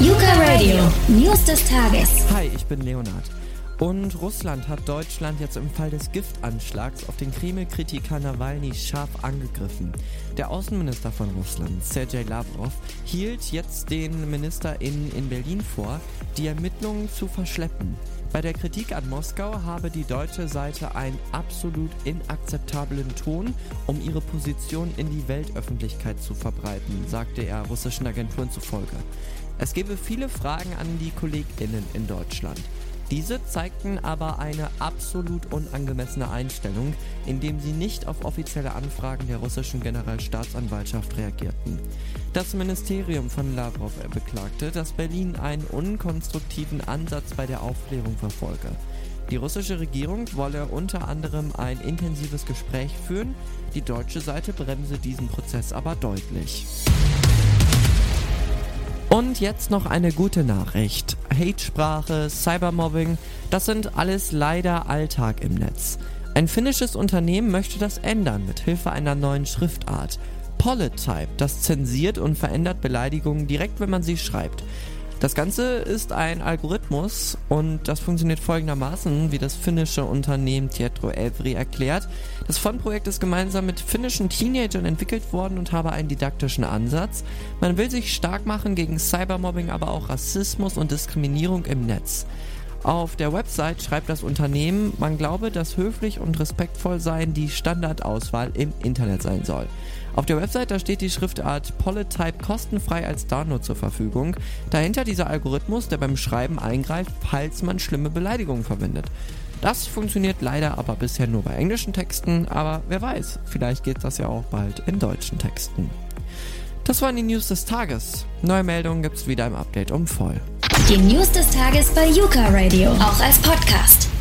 Yuka Radio, News des Tages. Hi, ich bin Leonard. Und Russland hat Deutschland jetzt im Fall des Giftanschlags auf den Kreml-Kritiker Nawalny scharf angegriffen. Der Außenminister von Russland, Sergei Lavrov, hielt jetzt den MinisterInnen in Berlin vor, die Ermittlungen zu verschleppen. Bei der Kritik an Moskau habe die deutsche Seite einen absolut inakzeptablen Ton, um ihre Position in die Weltöffentlichkeit zu verbreiten, sagte er russischen Agenturen zufolge. Es gebe viele Fragen an die KollegInnen in Deutschland. Diese zeigten aber eine absolut unangemessene Einstellung, indem sie nicht auf offizielle Anfragen der russischen Generalstaatsanwaltschaft reagierten. Das Ministerium von Lavrov beklagte, dass Berlin einen unkonstruktiven Ansatz bei der Aufklärung verfolge. Die russische Regierung wolle unter anderem ein intensives Gespräch führen, die deutsche Seite bremse diesen Prozess aber deutlich. Und jetzt noch eine gute Nachricht. Hate-Sprache, Cybermobbing, das sind alles leider Alltag im Netz. Ein finnisches Unternehmen möchte das ändern mit Hilfe einer neuen Schriftart. Polytype, das zensiert und verändert Beleidigungen direkt, wenn man sie schreibt. Das Ganze ist ein Algorithmus und das funktioniert folgendermaßen, wie das finnische Unternehmen Tietro Evry erklärt. Das Fondprojekt ist gemeinsam mit finnischen Teenagern entwickelt worden und habe einen didaktischen Ansatz. Man will sich stark machen gegen Cybermobbing, aber auch Rassismus und Diskriminierung im Netz. Auf der Website schreibt das Unternehmen, man glaube, dass höflich und respektvoll sein die Standardauswahl im Internet sein soll. Auf der Website da steht die Schriftart Polytype kostenfrei als Download zur Verfügung. Dahinter dieser Algorithmus, der beim Schreiben eingreift, falls man schlimme Beleidigungen verwendet. Das funktioniert leider aber bisher nur bei englischen Texten, aber wer weiß, vielleicht geht das ja auch bald in deutschen Texten. Das waren die News des Tages. Neue Meldungen gibt's wieder im Update um voll. Die News des Tages bei Yuka Radio, auch als Podcast.